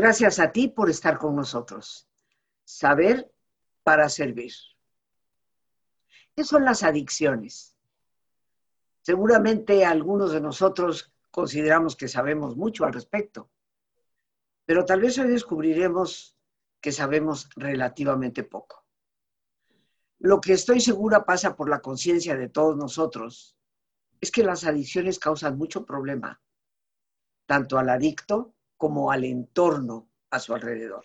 Gracias a ti por estar con nosotros. Saber para servir. ¿Qué son las adicciones? Seguramente algunos de nosotros consideramos que sabemos mucho al respecto, pero tal vez hoy descubriremos que sabemos relativamente poco. Lo que estoy segura pasa por la conciencia de todos nosotros es que las adicciones causan mucho problema, tanto al adicto como al entorno a su alrededor.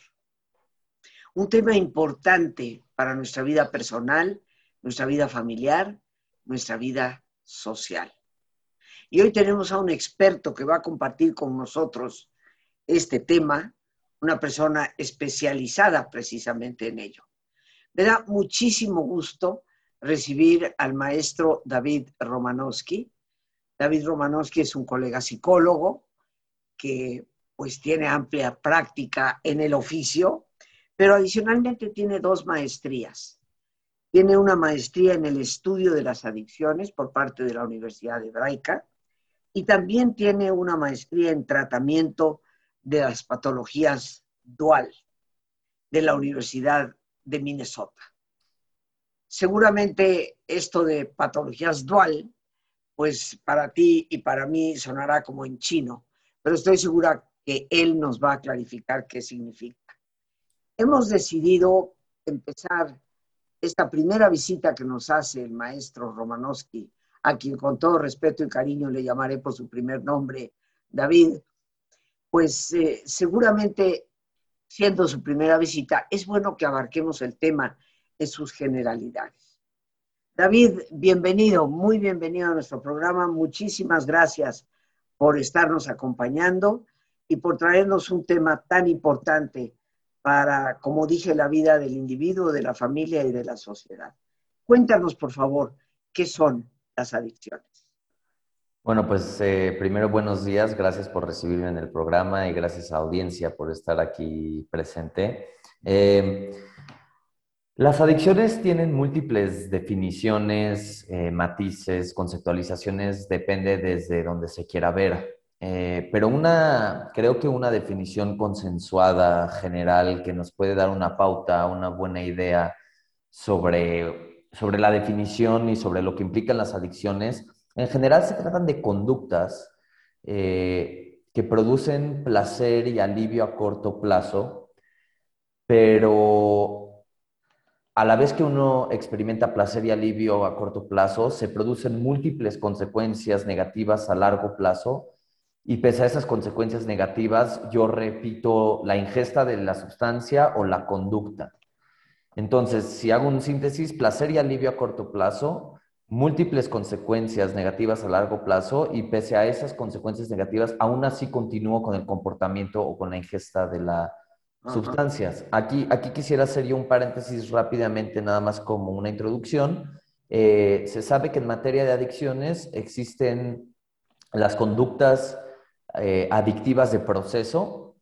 Un tema importante para nuestra vida personal, nuestra vida familiar, nuestra vida social. Y hoy tenemos a un experto que va a compartir con nosotros este tema, una persona especializada precisamente en ello. Me da muchísimo gusto recibir al maestro David Romanowski. David Romanowski es un colega psicólogo que pues tiene amplia práctica en el oficio, pero adicionalmente tiene dos maestrías. Tiene una maestría en el estudio de las adicciones por parte de la Universidad Hebraica y también tiene una maestría en tratamiento de las patologías dual de la Universidad de Minnesota. Seguramente esto de patologías dual, pues para ti y para mí sonará como en chino, pero estoy segura que él nos va a clarificar qué significa. Hemos decidido empezar esta primera visita que nos hace el maestro Romanowski, a quien con todo respeto y cariño le llamaré por su primer nombre, David, pues eh, seguramente siendo su primera visita, es bueno que abarquemos el tema en sus generalidades. David, bienvenido, muy bienvenido a nuestro programa. Muchísimas gracias por estarnos acompañando y por traernos un tema tan importante para, como dije, la vida del individuo, de la familia y de la sociedad. Cuéntanos, por favor, qué son las adicciones. Bueno, pues eh, primero buenos días, gracias por recibirme en el programa y gracias a audiencia por estar aquí presente. Eh, las adicciones tienen múltiples definiciones, eh, matices, conceptualizaciones, depende desde donde se quiera ver. Pero una, creo que una definición consensuada, general, que nos puede dar una pauta, una buena idea sobre, sobre la definición y sobre lo que implican las adicciones, en general se tratan de conductas eh, que producen placer y alivio a corto plazo, pero a la vez que uno experimenta placer y alivio a corto plazo, se producen múltiples consecuencias negativas a largo plazo y pese a esas consecuencias negativas, yo repito la ingesta de la sustancia o la conducta. Entonces, si hago un síntesis, placer y alivio a corto plazo, múltiples consecuencias negativas a largo plazo y pese a esas consecuencias negativas, aún así continúo con el comportamiento o con la ingesta de las sustancias. Aquí, aquí quisiera hacer yo un paréntesis rápidamente, nada más como una introducción. Eh, se sabe que en materia de adicciones existen las conductas eh, adictivas de proceso.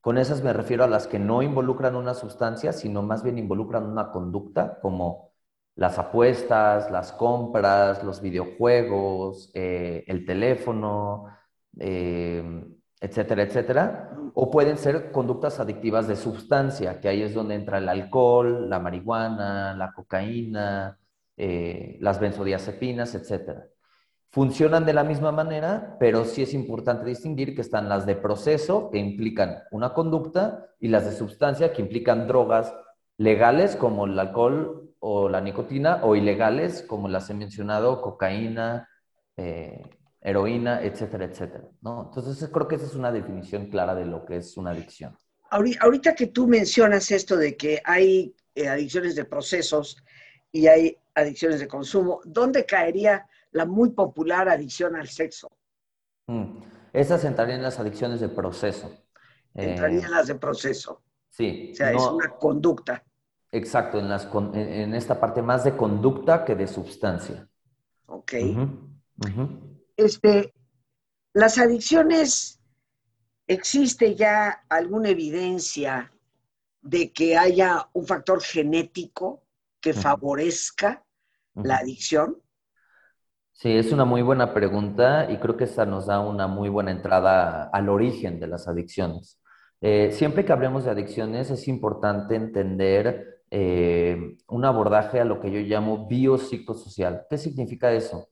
Con esas me refiero a las que no involucran una sustancia, sino más bien involucran una conducta, como las apuestas, las compras, los videojuegos, eh, el teléfono, eh, etcétera, etcétera. O pueden ser conductas adictivas de sustancia, que ahí es donde entra el alcohol, la marihuana, la cocaína, las benzodiazepinas, etcétera. Funcionan de la misma manera, pero sí es importante distinguir que están las de proceso, que implican una conducta, y las de sustancia, que implican drogas legales como el alcohol o la nicotina o ilegales, como las he mencionado, cocaína, eh, heroína, etcétera, etcétera. ¿no? Entonces creo que esa es una definición clara de lo que es una adicción. Ahorita que tú mencionas esto de que hay eh, adicciones de procesos y hay adicciones de consumo, ¿dónde caería la muy popular adicción al sexo? Mm, esas entrarían en las adicciones de proceso. Entrarían en las de proceso. Sí. O sea, es una conducta. Exacto, en, las, en, esta parte más de conducta que de sustancia. Ok. Este, las adicciones, ¿existe ya alguna evidencia de que haya un factor genético que favorezca la adicción? Sí, es una muy buena pregunta y creo que esta nos da una muy buena entrada al origen de las adicciones. Eh, siempre que hablemos de adicciones es importante entender eh, un abordaje a lo que yo llamo biopsicosocial. ¿Qué significa eso?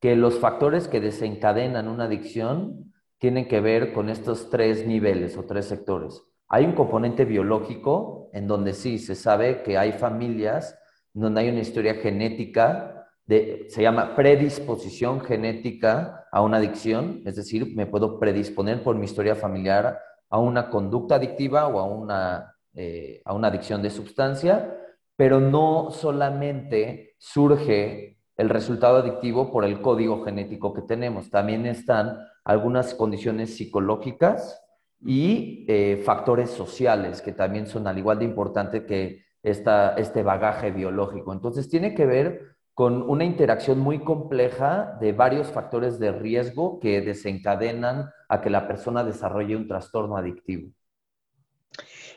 Que los factores que desencadenan una adicción tienen que ver con estos tres niveles o tres sectores. Hay un componente biológico en donde sí se sabe que hay familias donde hay una historia genética, se llama predisposición genética a una adicción, es decir, me puedo predisponer por mi historia familiar a una conducta adictiva o a una, eh, a una adicción de sustancia, pero no solamente surge el resultado adictivo por el código genético que tenemos, también están algunas condiciones psicológicas y eh, factores sociales que también son al igual de importante que esta, este bagaje biológico. Entonces tiene que ver con una interacción muy compleja de varios factores de riesgo que desencadenan a que la persona desarrolle un trastorno adictivo.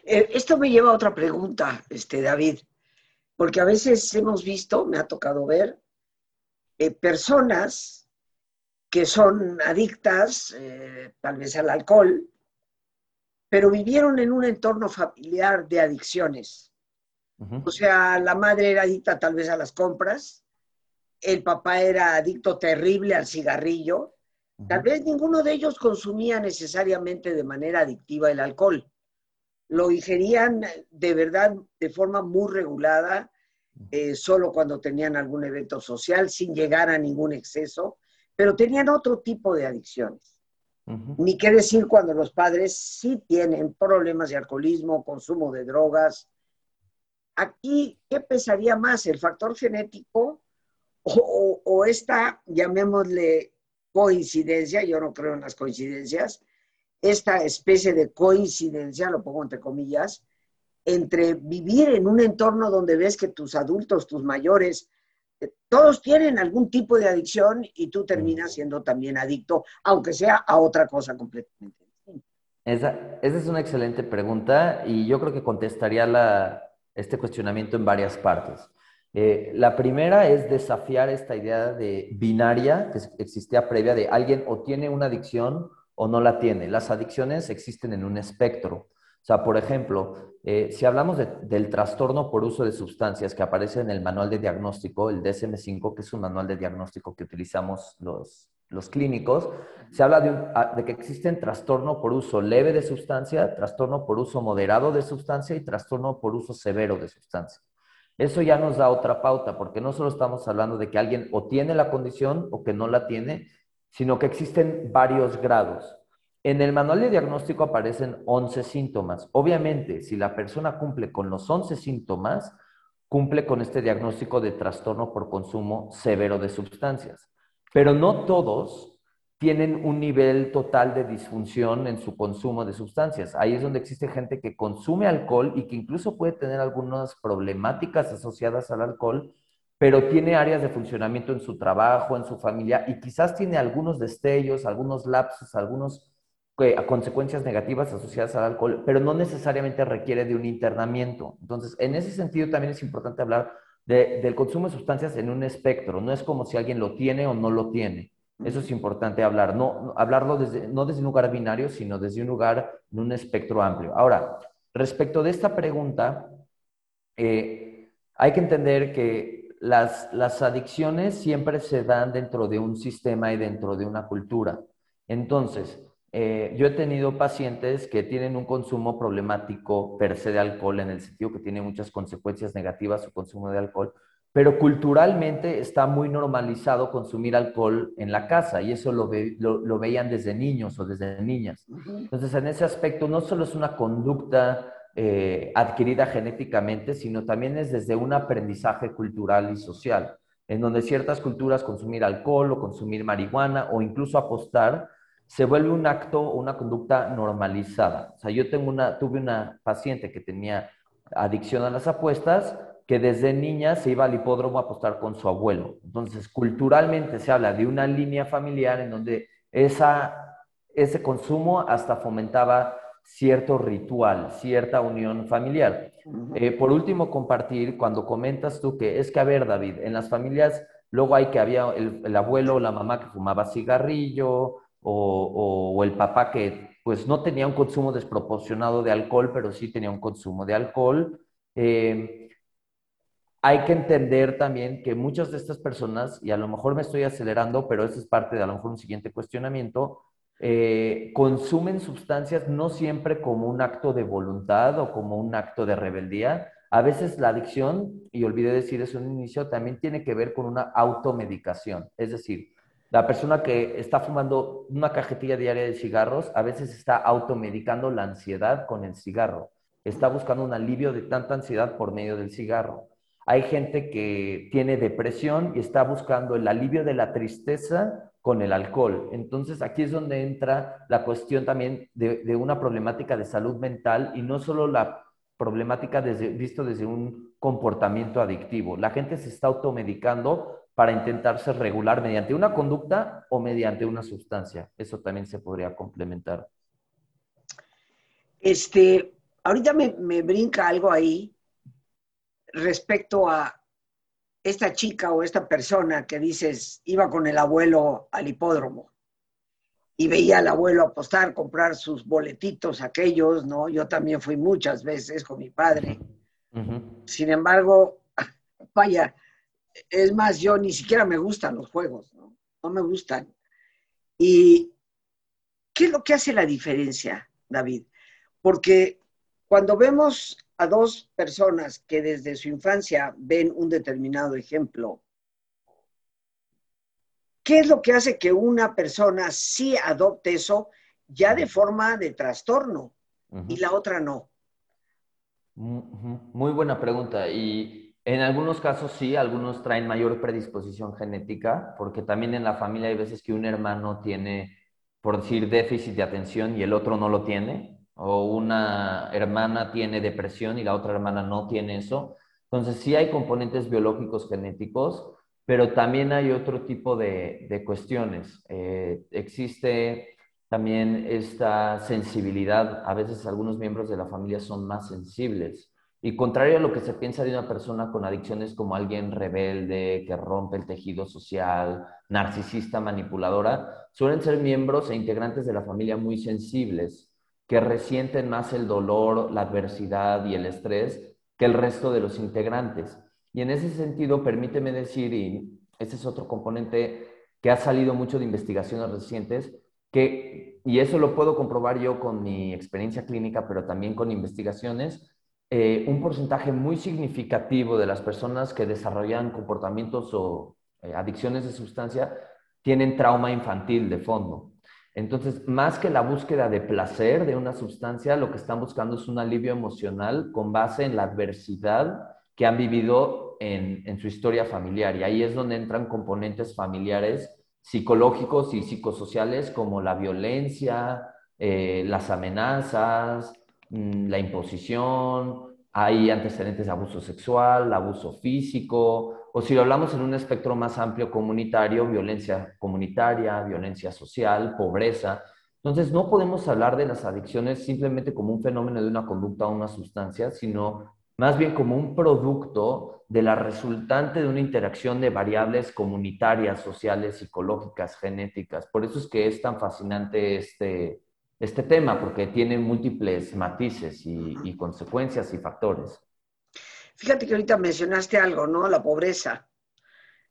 Eh, esto me lleva a otra pregunta, este, David, porque a veces hemos visto, me ha tocado ver, eh, personas que son adictas, eh, tal vez al alcohol, pero vivieron en un entorno familiar de adicciones. O sea, la madre era adicta tal vez a las compras, el papá era adicto terrible al cigarrillo. Tal vez ninguno de ellos consumía necesariamente de manera adictiva el alcohol. Lo ingerían de verdad de forma muy regulada, eh, solo cuando tenían algún evento social, sin llegar a ningún exceso, pero tenían otro tipo de adicciones. Ni qué decir cuando los padres sí tienen problemas de alcoholismo, consumo de drogas. Aquí, ¿qué pesaría más? ¿El factor genético o, esta, llamémosle coincidencia, yo no creo en las coincidencias, esta especie de coincidencia, lo pongo entre comillas, entre vivir en un entorno donde ves que tus adultos, tus mayores, eh, todos tienen algún tipo de adicción y tú terminas siendo también adicto, aunque sea a otra cosa completamente. Esa, esa es una excelente pregunta y yo creo que contestaría la, este cuestionamiento en varias partes. Eh, la primera es desafiar esta idea de binaria que existía previa de alguien o tiene una adicción o no la tiene. Las adicciones existen en un espectro. O sea, por ejemplo, eh, si hablamos del trastorno por uso de sustancias que aparece en el manual de diagnóstico, el DSM5, que es un manual de diagnóstico que utilizamos los, los clínicos, se habla ah, de, que existen trastorno por uso leve de sustancia, trastorno por uso moderado de sustancia y trastorno por uso severo de sustancia. Eso ya nos da otra pauta, porque no solo estamos hablando de que alguien o tiene la condición o que no la tiene, sino que existen varios grados. En el manual de diagnóstico aparecen 11 síntomas. Obviamente, si la persona cumple con los 11 síntomas, cumple con este diagnóstico de trastorno por consumo severo de sustancias. Pero no todos tienen un nivel total de disfunción en su consumo de sustancias. Ahí es donde existe gente que consume alcohol y que incluso puede tener algunas problemáticas asociadas al alcohol, pero tiene áreas de funcionamiento en su trabajo, en su familia y quizás tiene algunos destellos, algunos lapsos, algunas consecuencias negativas asociadas al alcohol, pero no necesariamente requiere de un internamiento. Entonces, en ese sentido también es importante hablar del consumo de sustancias en un espectro. No es como si alguien lo tiene o no lo tiene eso es importante hablar, no, hablarlo desde, no desde un lugar binario, sino desde un lugar en un espectro amplio. Ahora, respecto de esta pregunta, eh, hay que entender que las, las adicciones siempre se dan dentro de un sistema y dentro de una cultura. Entonces, eh, yo he tenido pacientes que tienen un consumo problemático per se de alcohol, en el sentido que tiene muchas consecuencias negativas su consumo de alcohol, pero culturalmente está muy normalizado consumir alcohol en la casa y eso lo, lo, veían desde niños o desde niñas. Entonces, en ese aspecto no solo es una conducta eh, adquirida genéticamente, sino también es desde un aprendizaje cultural y social, en donde ciertas culturas consumir alcohol o consumir marihuana o incluso apostar se vuelve un acto o una conducta normalizada. O sea, yo tengo una, tuve una paciente que tenía adicción a las apuestas, que desde niña se iba al hipódromo a apostar con su abuelo. Entonces, culturalmente se habla de una línea familiar en donde esa, ese consumo hasta fomentaba cierto ritual, cierta unión familiar. Eh, por último, compartir, cuando comentas tú que es que, a ver, David, en las familias luego hay que había el, abuelo o la mamá que fumaba cigarrillo o, o, el papá que pues no tenía un consumo desproporcionado de alcohol, pero sí tenía un consumo de alcohol. Eh, hay que entender también que muchas de estas personas, y a lo mejor me estoy acelerando, pero eso es parte de a lo mejor un siguiente cuestionamiento, eh, consumen sustancias no siempre como un acto de voluntad o como un acto de rebeldía. A veces la adicción, y olvidé decir eso en un inicio, también tiene que ver con una automedicación. Es decir, la persona que está fumando una cajetilla diaria de cigarros a veces está automedicando la ansiedad con el cigarro. Está buscando un alivio de tanta ansiedad por medio del cigarro. Hay gente que tiene depresión y está buscando el alivio de la tristeza con el alcohol. Entonces aquí es donde entra la cuestión también de, una problemática de salud mental y no solo la problemática desde, visto desde un comportamiento adictivo. La gente se está automedicando para intentarse regular mediante una conducta o mediante una sustancia. Eso también se podría complementar. Este, ahorita me, me brinca algo ahí respecto a esta chica o esta persona que dices iba con el abuelo al hipódromo y veía al abuelo apostar, comprar sus boletitos aquellos, ¿no? Yo también fui muchas veces con mi padre. Sin embargo, vaya, es más, yo ni siquiera me gustan los juegos, ¿no? No me gustan. ¿Y qué es lo que hace la diferencia, David? Porque cuando vemos a dos personas que desde su infancia ven un determinado ejemplo, ¿qué es lo que hace que una persona sí adopte eso ya de forma de trastorno y la otra no? Muy buena pregunta. Y en algunos casos sí, algunos traen mayor predisposición genética, porque también en la familia hay veces que un hermano tiene, por decir, déficit de atención y el otro no lo tiene o una hermana tiene depresión y la otra hermana no tiene eso. Entonces sí hay componentes biológicos genéticos, pero también hay otro tipo de, cuestiones. Eh, existe también esta sensibilidad. A veces algunos miembros de la familia son más sensibles. Y contrario a lo que se piensa de una persona con adicciones como alguien rebelde, que rompe el tejido social, narcisista, manipuladora, suelen ser miembros e integrantes de la familia muy sensibles que resienten más el dolor, la adversidad y el estrés que el resto de los integrantes. Y en ese sentido, permíteme decir, y ese es otro componente que ha salido mucho de investigaciones recientes, que, y eso lo puedo comprobar yo con mi experiencia clínica, pero también con investigaciones, eh, un porcentaje muy significativo de las personas que desarrollan comportamientos o eh, adicciones de sustancia tienen trauma infantil de fondo. Entonces, más que la búsqueda de placer de una sustancia, lo que están buscando es un alivio emocional con base en la adversidad que han vivido en, su historia familiar. Y ahí es donde entran componentes familiares psicológicos y psicosociales como la violencia, eh, las amenazas, mm, la imposición, hay antecedentes de abuso sexual, abuso físico, o si lo hablamos en un espectro más amplio comunitario, violencia comunitaria, violencia social, pobreza. Entonces, no podemos hablar de las adicciones simplemente como un fenómeno de una conducta o una sustancia, sino más bien como un producto de la resultante de una interacción de variables comunitarias, sociales, psicológicas, genéticas. Por eso es que es tan fascinante este, este tema, porque tiene múltiples matices y, y consecuencias y factores. Fíjate que ahorita mencionaste algo, ¿no? La pobreza.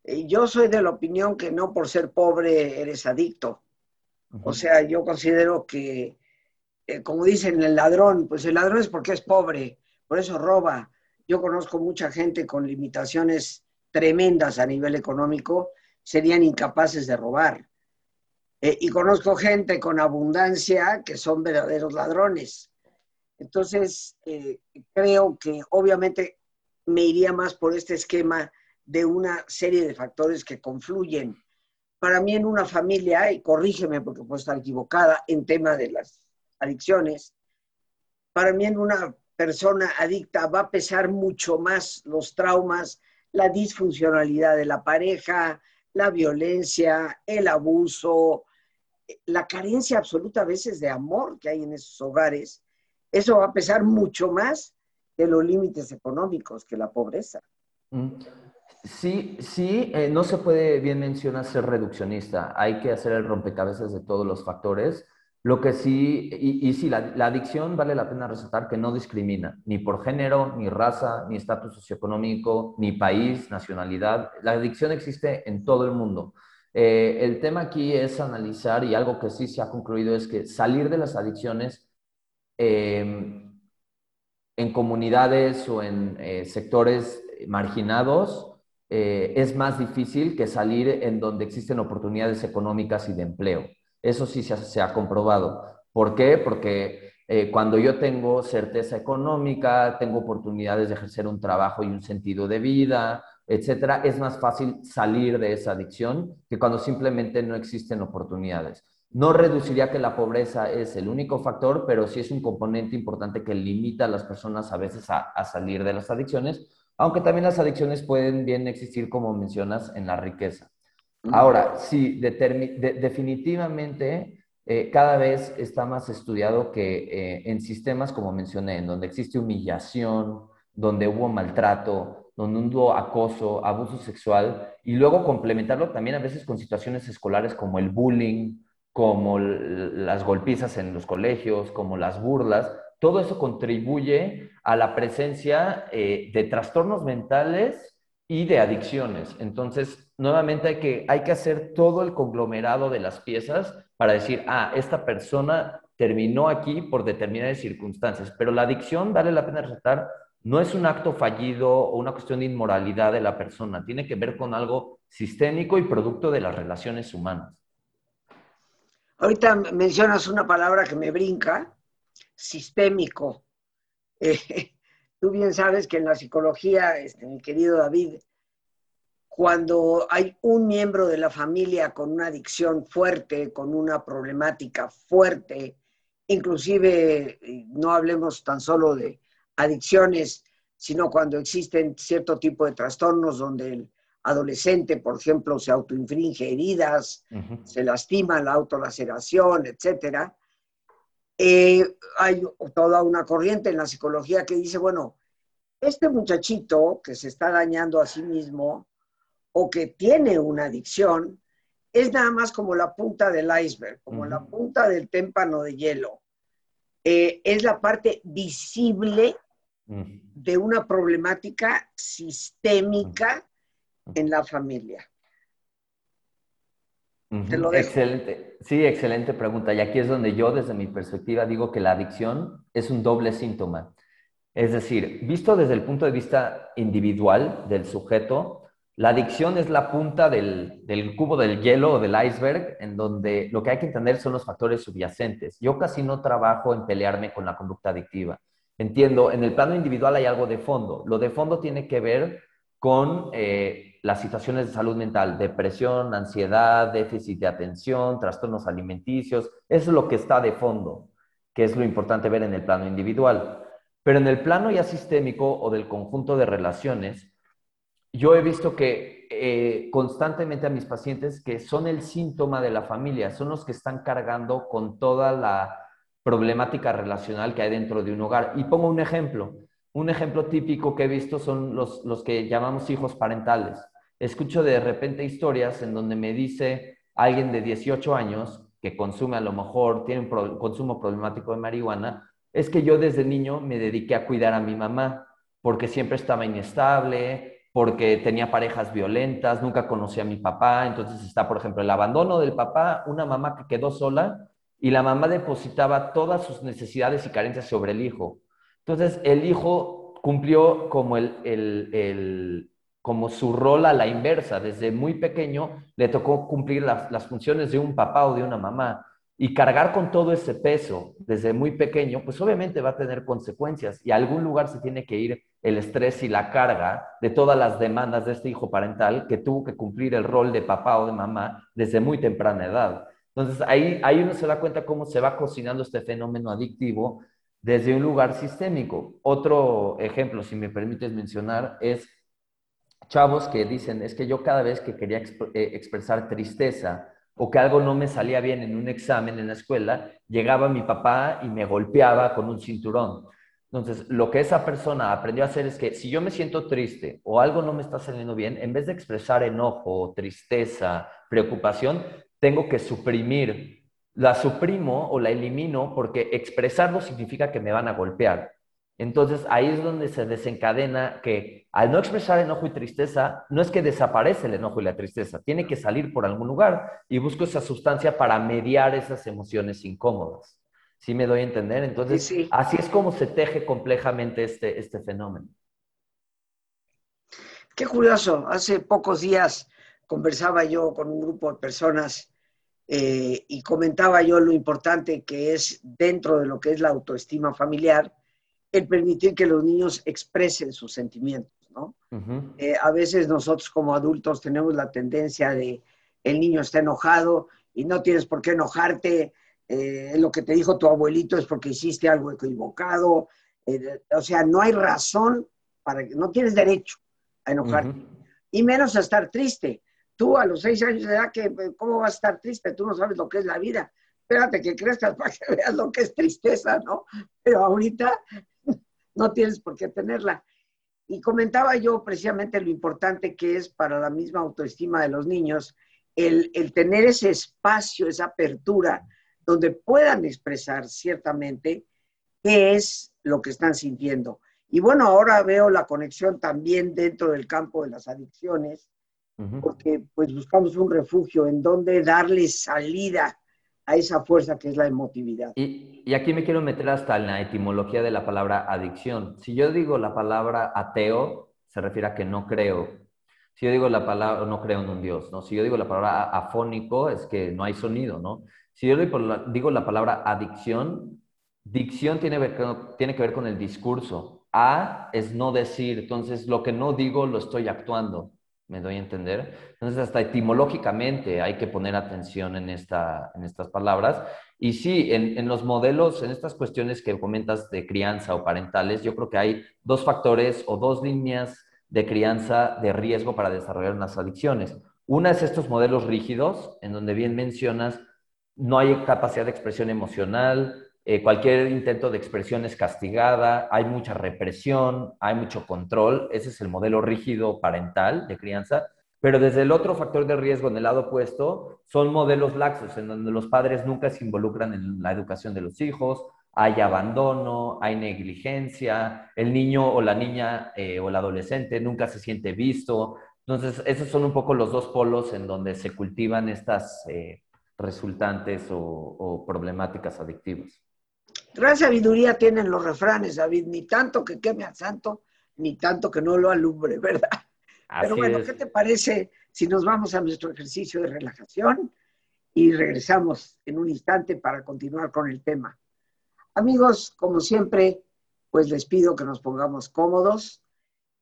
Yo soy de la opinión que no por ser pobre eres adicto. O sea, yo considero que, eh, como dicen el ladrón, pues el ladrón es porque es pobre, por eso roba. Yo conozco mucha gente con limitaciones tremendas a nivel económico, serían incapaces de robar. Eh, y conozco gente con abundancia que son verdaderos ladrones. Entonces, eh, creo que obviamente me iría más por este esquema de una serie de factores que confluyen. Para mí en una familia, y corrígeme porque puedo estar equivocada en tema de las adicciones, para mí en una persona adicta va a pesar mucho más los traumas, la disfuncionalidad de la pareja, la violencia, el abuso, la carencia absoluta a veces de amor que hay en esos hogares. Eso va a pesar mucho más de los límites económicos que la pobreza. Mm. Sí, sí, eh, no se puede, bien mencionar, ser reduccionista. Hay que hacer el rompecabezas de todos los factores. Lo que sí, y, sí, la, adicción vale la pena resaltar que no discrimina, ni por género, ni raza, ni estatus socioeconómico, ni país, nacionalidad. La adicción existe en todo el mundo. Eh, el tema aquí es analizar, y algo que sí se ha concluido es que salir de las adicciones em, en comunidades o en eh, sectores marginados eh, es más difícil que salir en donde existen oportunidades económicas y de empleo. Eso sí se ha, comprobado. ¿Por qué? Porque eh, cuando yo tengo certeza económica, tengo oportunidades de ejercer un trabajo y un sentido de vida, etcétera, es más fácil salir de esa adicción que cuando simplemente no existen oportunidades. No reduciría que la pobreza es el único factor, pero sí es un componente importante que limita a las personas a veces a, a salir de las adicciones, aunque también las adicciones pueden bien existir, como mencionas, en la riqueza. Ahora, sí, definitivamente eh, cada vez está más estudiado que eh, en sistemas, como mencioné, en donde existe humillación, donde hubo maltrato, donde hubo acoso, abuso sexual, y luego complementarlo también a veces con situaciones escolares como el bullying, como las golpizas en los colegios, como las burlas, todo eso contribuye a la presencia eh, de trastornos mentales y de adicciones. Entonces, nuevamente hay que, hay que hacer todo el conglomerado de las piezas para decir, ah, esta persona terminó aquí por determinadas circunstancias, pero la adicción, vale la pena resaltar, no es un acto fallido o una cuestión de inmoralidad de la persona, tiene que ver con algo sistémico y producto de las relaciones humanas. Ahorita mencionas una palabra que me brinca, sistémico. Eh, tú bien sabes que en la psicología, este, mi querido David, cuando hay un miembro de la familia con una adicción fuerte, con una problemática fuerte, inclusive no hablemos tan solo de adicciones, sino cuando existen cierto tipo de trastornos donde el adolescente, por ejemplo, se autoinfringe heridas, se lastima la autolaceración, etc. Eh, hay toda una corriente en la psicología que dice, bueno, este muchachito que se está dañando a sí mismo, o que tiene una adicción, es nada más como la punta del iceberg, como la punta del témpano de hielo. Eh, es la parte visible de una problemática sistémica en la familia. Excelente. Sí, excelente pregunta. Y aquí es donde yo, desde mi perspectiva, digo que la adicción es un doble síntoma. Es decir, visto desde el punto de vista individual del sujeto, la adicción es la punta del, cubo del hielo o del iceberg, en donde lo que hay que entender son los factores subyacentes. Yo casi no trabajo en pelearme con la conducta adictiva. Entiendo, en el plano individual hay algo de fondo. Lo de fondo tiene que ver con eh, las situaciones de salud mental, depresión, ansiedad, déficit de atención, trastornos alimenticios. Eso es lo que está de fondo, que es lo importante ver en el plano individual. Pero en el plano ya sistémico o del conjunto de relaciones, yo he visto que eh, constantemente a mis pacientes que son el síntoma de la familia, son los que están cargando con toda la problemática relacional que hay dentro de un hogar. Y pongo un ejemplo. Un ejemplo típico que he visto son los, los que llamamos hijos parentales. Escucho de repente historias en donde me dice alguien de 18 años que consume a lo mejor, tiene un consumo problemático de marihuana, es que yo desde niño me dediqué a cuidar a mi mamá porque siempre estaba inestable, porque tenía parejas violentas, nunca conocía a mi papá, entonces está, por ejemplo, el abandono del papá, una mamá que quedó sola y la mamá depositaba todas sus necesidades y carencias sobre el hijo. Entonces, el hijo cumplió como, el, el, como su rol a la inversa, desde muy pequeño le tocó cumplir las, las funciones de un papá o de una mamá. Y cargar con todo ese peso desde muy pequeño, pues obviamente va a tener consecuencias y a algún lugar se tiene que ir el estrés y la carga de todas las demandas de este hijo parental que tuvo que cumplir el rol de papá o de mamá desde muy temprana edad. Entonces ahí, ahí uno se da cuenta cómo se va cocinando este fenómeno adictivo desde un lugar sistémico. Otro ejemplo, si me permites mencionar, es chavos que dicen, es que yo cada vez que quería eh, expresar tristeza, o que algo no me salía bien en un examen en la escuela, llegaba mi papá y me golpeaba con un cinturón. Entonces, lo que esa persona aprendió a hacer es que si yo me siento triste o algo no me está saliendo bien, en vez de expresar enojo, tristeza, preocupación, tengo que suprimir la suprimo o la elimino porque expresarlo significa que me van a golpear. Entonces ahí es donde se desencadena que al no expresar enojo y tristeza, no es que desaparece el enojo y la tristeza, tiene que salir por algún lugar y busco esa sustancia para mediar esas emociones incómodas. ¿Sí me doy a entender? Entonces, así es como se teje complejamente este, este fenómeno. Qué curioso, hace pocos días conversaba yo con un grupo de personas eh, y comentaba yo lo importante que es dentro de lo que es la autoestima familiar, el permitir que los niños expresen sus sentimientos, ¿no? Eh, a veces nosotros como adultos tenemos la tendencia de el niño está enojado y no tienes por qué enojarte, eh, lo que te dijo tu abuelito es porque hiciste algo equivocado, o sea, no hay razón para que, no tienes derecho a enojarte, y menos a estar triste. Tú a los seis años de edad, ¿cómo vas a estar triste? Tú no sabes lo que es la vida. Espérate que crezcas para que veas lo que es tristeza, ¿no? Pero ahorita no tienes por qué tenerla. Y comentaba yo precisamente lo importante que es para la misma autoestima de los niños el, el tener ese espacio, esa apertura, donde puedan expresar ciertamente qué es lo que están sintiendo. Y bueno, ahora veo la conexión también dentro del campo de las adicciones, porque pues buscamos un refugio en donde darle salida a esa fuerza que es la emotividad. Y, y, aquí me quiero meter hasta en la etimología de la palabra adicción. Si yo digo la palabra ateo, se refiere a que no creo. Si yo digo la palabra, no creo en un Dios, ¿no? Si yo digo la palabra afónico, es que no hay sonido, ¿no? Si yo digo la palabra adicción, dicción tiene, tiene que ver con el discurso. A es no decir, entonces lo que no digo lo estoy actuando. ¿Me doy a entender? Entonces, hasta etimológicamente hay que poner atención en, esta, en estas palabras. Y sí, en, en, los modelos, en estas cuestiones que comentas de crianza o parentales, yo creo que hay dos factores o dos líneas de crianza de riesgo para desarrollar unas adicciones. Una es estos modelos rígidos, en donde bien mencionas, no hay capacidad de expresión emocional, eh, cualquier intento de expresión es castigada, hay mucha represión, hay mucho control, ese es el modelo rígido parental de crianza, pero desde el otro factor de riesgo en el lado opuesto son modelos laxos, en donde los padres nunca se involucran en la educación de los hijos, hay abandono, hay negligencia, el niño o la niña eh, o el adolescente nunca se siente visto. Entonces, esos son un poco los dos polos en donde se cultivan estas eh, resultantes o problemáticas adictivas. Gran sabiduría tienen los refranes, David, ni tanto que queme al santo, ni tanto que no lo alumbre, ¿verdad? Pero bueno, ¿qué te parece si nos vamos a nuestro ejercicio de relajación y regresamos en un instante para continuar con el tema? Amigos, como siempre, pues les pido que nos pongamos cómodos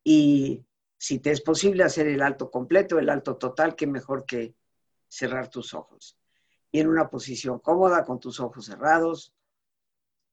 y si te es posible hacer el alto completo, el alto total, qué mejor que cerrar tus ojos. Y en una posición cómoda, con tus ojos cerrados,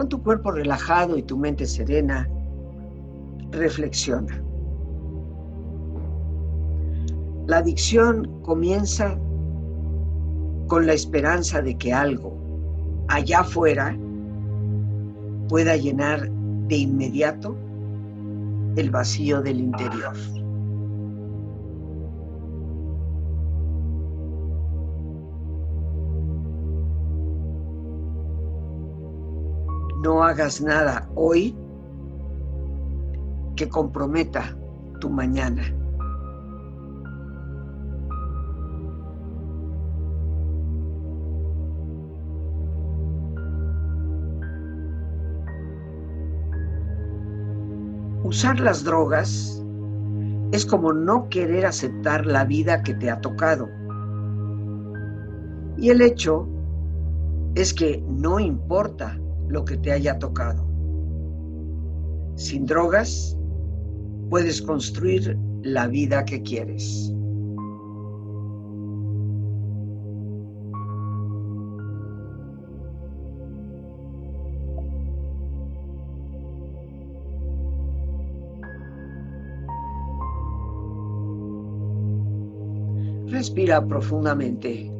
Con tu cuerpo relajado y tu mente serena, reflexiona. La adicción comienza con la esperanza de que algo allá afuera pueda llenar de inmediato el vacío del interior. Hagas nada hoy que comprometa tu mañana. Usar las drogas es como no querer aceptar la vida que te ha tocado. Y el hecho es que no importa lo que te haya tocado. Sin drogas puedes construir la vida que quieres. Respira profundamente.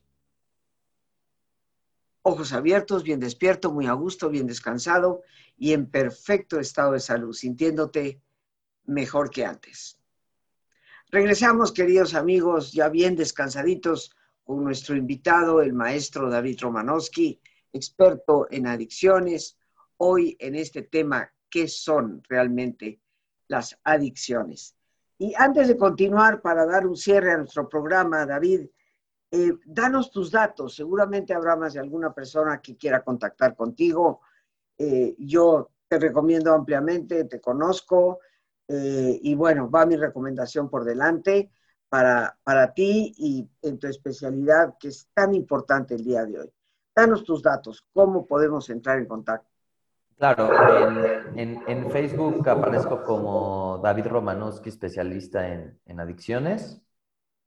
ojos abiertos, bien despierto, muy a gusto, bien descansado y en perfecto estado de salud, sintiéndote mejor que antes. Regresamos, queridos amigos, ya bien descansaditos con nuestro invitado, el maestro David Romanowski, experto en adicciones, hoy en este tema, ¿qué son realmente las adicciones? Y antes de continuar, para dar un cierre a nuestro programa, David, eh, danos tus datos, seguramente habrá más de alguna persona que quiera contactar contigo. Eh, yo te recomiendo ampliamente, te conozco eh, y bueno, va mi recomendación por delante para, para ti y en tu especialidad que es tan importante el día de hoy. Danos tus datos, cómo podemos entrar en contacto. Claro, en, Facebook aparezco como David Romanowski, especialista en, en adicciones.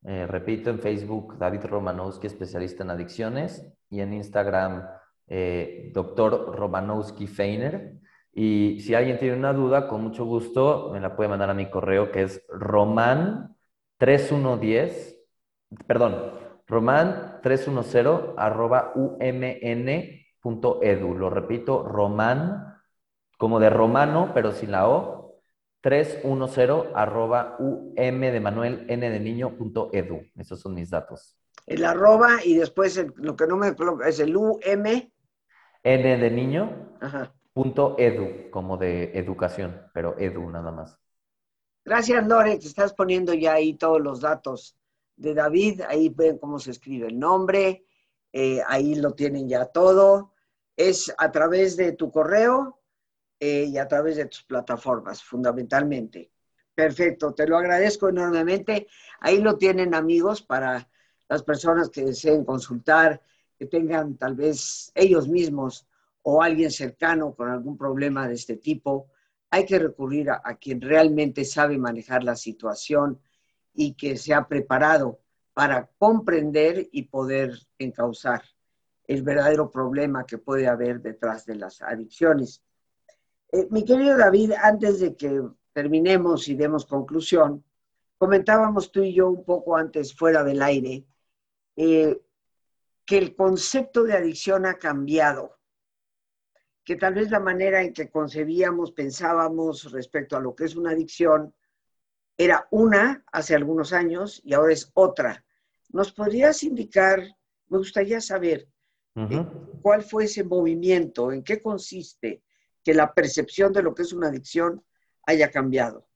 Eh, repito, en Facebook, David Romanowski, especialista en adicciones, y en Instagram, eh, doctor Romanowski Feiner. Y si alguien tiene una duda, con mucho gusto me la puede mandar a mi correo que es roman3110, perdón, roman310 arroba umn.edu. Lo repito, roman, como de romano, pero sin la O, 310 arroba um de Manuel n de niño punto edu. Esos son mis datos. El arroba y después lo que no me es el um. N de niño. Punto edu, como de educación, pero edu nada más. Gracias, Lore, te estás poniendo ya ahí todos los datos de David. Ahí ven cómo se escribe el nombre. Eh, ahí lo tienen ya todo. Es a través de tu correo eh, y a través de tus plataformas, fundamentalmente. Perfecto, te lo agradezco enormemente. Ahí lo tienen amigos para las personas que deseen consultar, que tengan tal vez ellos mismos o alguien cercano con algún problema de este tipo. Hay que recurrir a, a quien realmente sabe manejar la situación y que se ha preparado para comprender y poder encauzar el verdadero problema que puede haber detrás de las adicciones. Eh, mi querido David, antes de que terminemos y demos conclusión, comentábamos tú y yo un poco antes fuera del aire eh, que el concepto de adicción ha cambiado, que tal vez la manera en que concebíamos, pensábamos respecto a lo que es una adicción era una hace algunos años y ahora es otra. ¿Nos podrías indicar, me gustaría saber, eh, cuál fue ese movimiento, en qué consiste? Que la percepción de lo que es una adicción haya cambiado.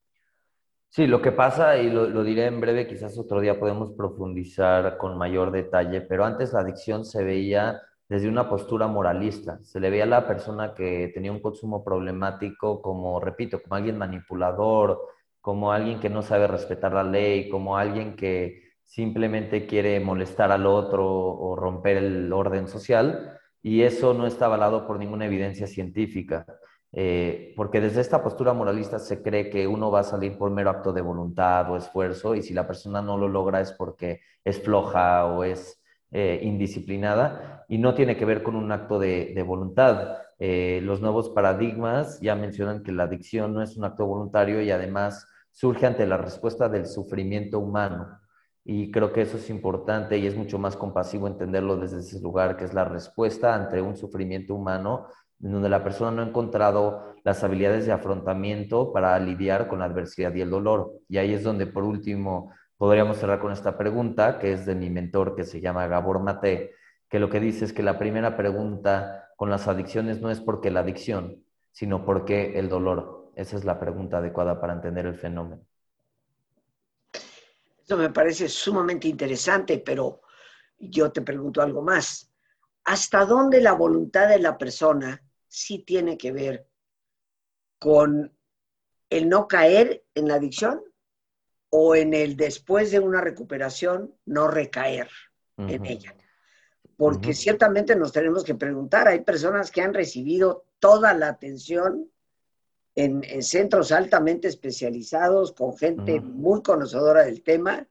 Sí, lo que pasa, y lo, diré en breve, quizás otro día podemos profundizar con mayor detalle, pero antes la adicción se veía desde una postura moralista. Se le veía a la persona que tenía un consumo problemático como, repito, como alguien manipulador, como alguien que no sabe respetar la ley, como alguien que simplemente quiere molestar al otro o romper el orden social y eso no está avalado por ninguna evidencia científica, eh, porque desde esta postura moralista se cree que uno va a salir por mero acto de voluntad o esfuerzo y si la persona no lo logra es porque es floja o es eh, indisciplinada y no tiene que ver con un acto de, voluntad. Eh, los nuevos paradigmas ya mencionan que la adicción no es un acto voluntario y además surge ante la respuesta del sufrimiento humano. Y creo que eso es importante y es mucho más compasivo entenderlo desde ese lugar, que es la respuesta ante un sufrimiento humano, en donde la persona no ha encontrado las habilidades de afrontamiento para lidiar con la adversidad y el dolor. Y ahí es donde, por último, podríamos cerrar con esta pregunta, que es de mi mentor, que se llama Gabor Mate, que lo que dice es que la primera pregunta con las adicciones no es porque la adicción, sino porque el dolor. Esa es la pregunta adecuada para entender el fenómeno. Eso me parece sumamente interesante, pero yo te pregunto algo más. ¿Hasta dónde la voluntad de la persona sí tiene que ver con el no caer en la adicción o en el después de una recuperación no recaer en ella? Porque ciertamente nos tenemos que preguntar, hay personas que han recibido toda la atención en, centros altamente especializados, con gente muy conocedora del tema,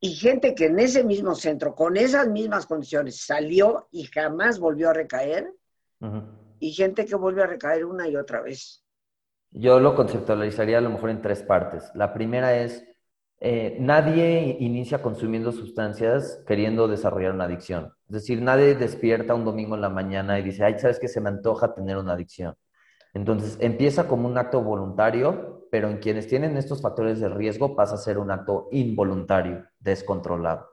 y gente que en ese mismo centro, con esas mismas condiciones, salió y jamás volvió a recaer, y gente que vuelve a recaer una y otra vez. Yo lo conceptualizaría a lo mejor en tres partes. La primera es, eh, nadie inicia consumiendo sustancias queriendo desarrollar una adicción. Es decir, nadie despierta un domingo en la mañana y dice, ay, ¿sabes que se me antoja tener una adicción? Entonces, empieza como un acto voluntario, pero en quienes tienen estos factores de riesgo pasa a ser un acto involuntario, descontrolado.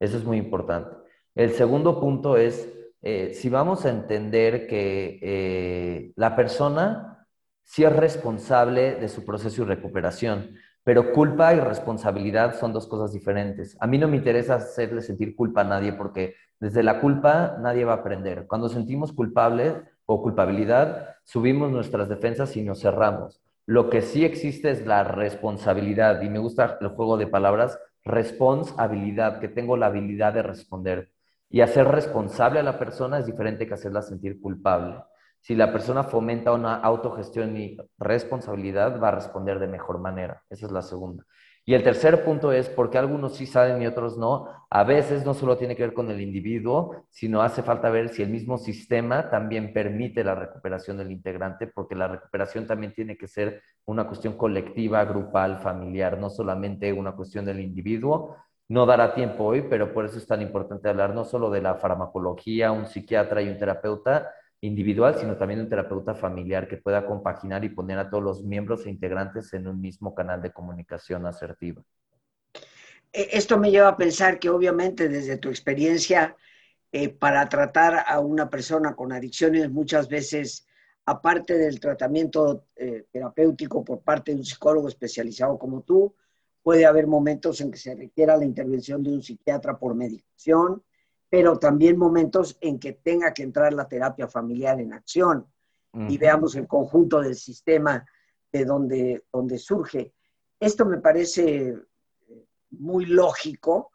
Eso es muy importante. El segundo punto es, eh, si vamos a entender que eh, la persona sí es responsable de su proceso y recuperación, pero culpa y responsabilidad son dos cosas diferentes. A mí no me interesa hacerle sentir culpa a nadie porque desde la culpa nadie va a aprender. Cuando sentimos culpable, o culpabilidad, subimos nuestras defensas y nos cerramos. Lo que sí existe es la responsabilidad, y me gusta el juego de palabras, responsabilidad, que tengo la habilidad de responder. Y hacer responsable a la persona es diferente que hacerla sentir culpable. Si la persona fomenta una autogestión y responsabilidad, va a responder de mejor manera. Esa es la segunda. Y el tercer punto es, porque algunos sí saben y otros no, a veces no solo tiene que ver con el individuo, sino hace falta ver si el mismo sistema también permite la recuperación del integrante, porque la recuperación también tiene que ser una cuestión colectiva, grupal, familiar, no solamente una cuestión del individuo. No dará tiempo hoy, pero por eso es tan importante hablar no solo de la farmacología, un psiquiatra y un terapeuta, individual, sino también un terapeuta familiar que pueda compaginar y poner a todos los miembros e integrantes en un mismo canal de comunicación asertiva. E, esto me lleva a pensar que obviamente desde tu experiencia, eh, para tratar a una persona con adicciones, muchas veces, aparte del tratamiento eh, terapéutico por parte de un psicólogo especializado como tú, puede haber momentos en que se requiera la intervención de un psiquiatra por medicación, pero también momentos en que tenga que entrar la terapia familiar en acción y veamos el conjunto del sistema de donde, donde surge. Esto me parece muy lógico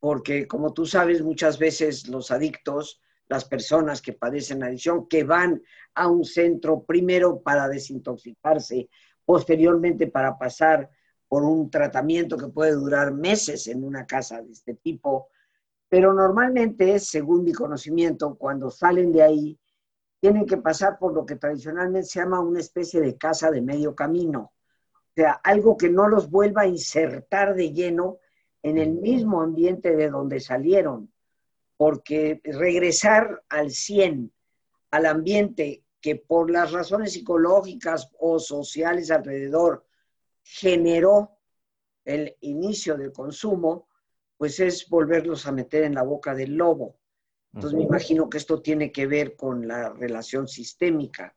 porque, como tú sabes, muchas veces los adictos, las personas que padecen adicción, que van a un centro primero para desintoxicarse, posteriormente para pasar por un tratamiento que puede durar meses en una casa de este tipo, pero normalmente, según mi conocimiento, cuando salen de ahí, tienen que pasar por lo que tradicionalmente se llama una especie de casa de medio camino. O sea, algo que no los vuelva a insertar de lleno en el mismo ambiente de donde salieron. Porque regresar al 100, al ambiente que por las razones psicológicas o sociales alrededor generó el inicio del consumo, pues es volverlos a meter en la boca del lobo. Entonces me imagino que esto tiene que ver con la relación sistémica.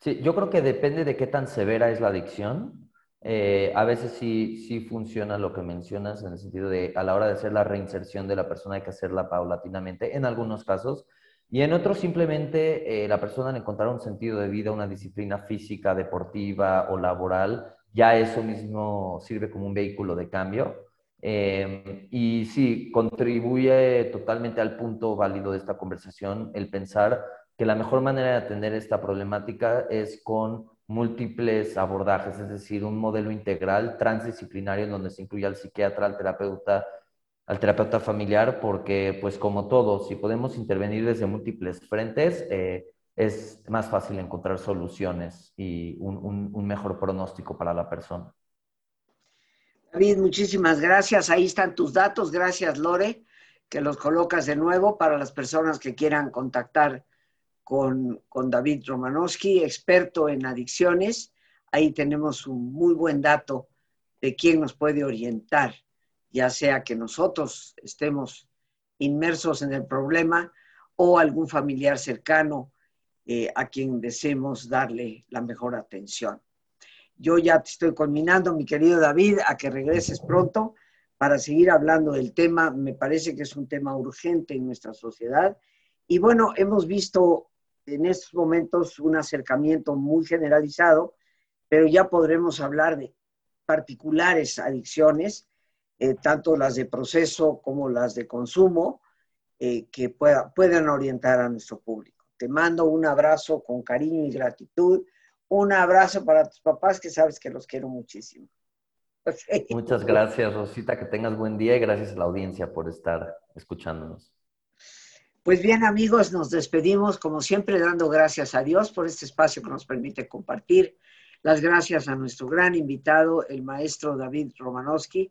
Sí, yo creo que depende de qué tan severa es la adicción. Eh, a veces sí, sí funciona lo que mencionas en el sentido de a la hora de hacer la reinserción de la persona hay que hacerla paulatinamente, en algunos casos. Y en otros simplemente eh, la persona al encontrar un sentido de vida, una disciplina física, deportiva o laboral, ya eso mismo sirve como un vehículo de cambio. Em, y sí, contribuye totalmente al punto válido de esta conversación el pensar que la mejor manera de atender esta problemática es con múltiples abordajes, es decir, un modelo integral transdisciplinario en donde se incluye al psiquiatra, al terapeuta, al terapeuta familiar, porque pues como todo, si podemos intervenir desde múltiples frentes, eh, es más fácil encontrar soluciones y un mejor pronóstico para la persona. David, muchísimas gracias. Ahí están tus datos. Gracias, Lore, que los colocas de nuevo para las personas que quieran contactar con, David Romanowski, experto en adicciones. Ahí tenemos un muy buen dato de quién nos puede orientar, ya sea que nosotros estemos inmersos en el problema o algún familiar cercano eh, a quien deseemos darle la mejor atención. Yo ya te estoy culminando, mi querido David, a que regreses pronto para seguir hablando del tema. Me parece que es un tema urgente en nuestra sociedad. Y bueno, hemos visto en estos momentos un acercamiento muy generalizado, pero ya podremos hablar de particulares adicciones, eh, tanto las de proceso como las de consumo, eh, que pueda, puedan orientar a nuestro público. Te mando un abrazo con cariño y gratitud un abrazo para tus papás que sabes que los quiero muchísimo. Muchas gracias, Rosita. Que tengas buen día y gracias a la audiencia por estar escuchándonos. Pues bien, amigos, nos despedimos como siempre dando gracias a Dios por este espacio que nos permite compartir. Las gracias a nuestro gran invitado, el maestro David Romanowski.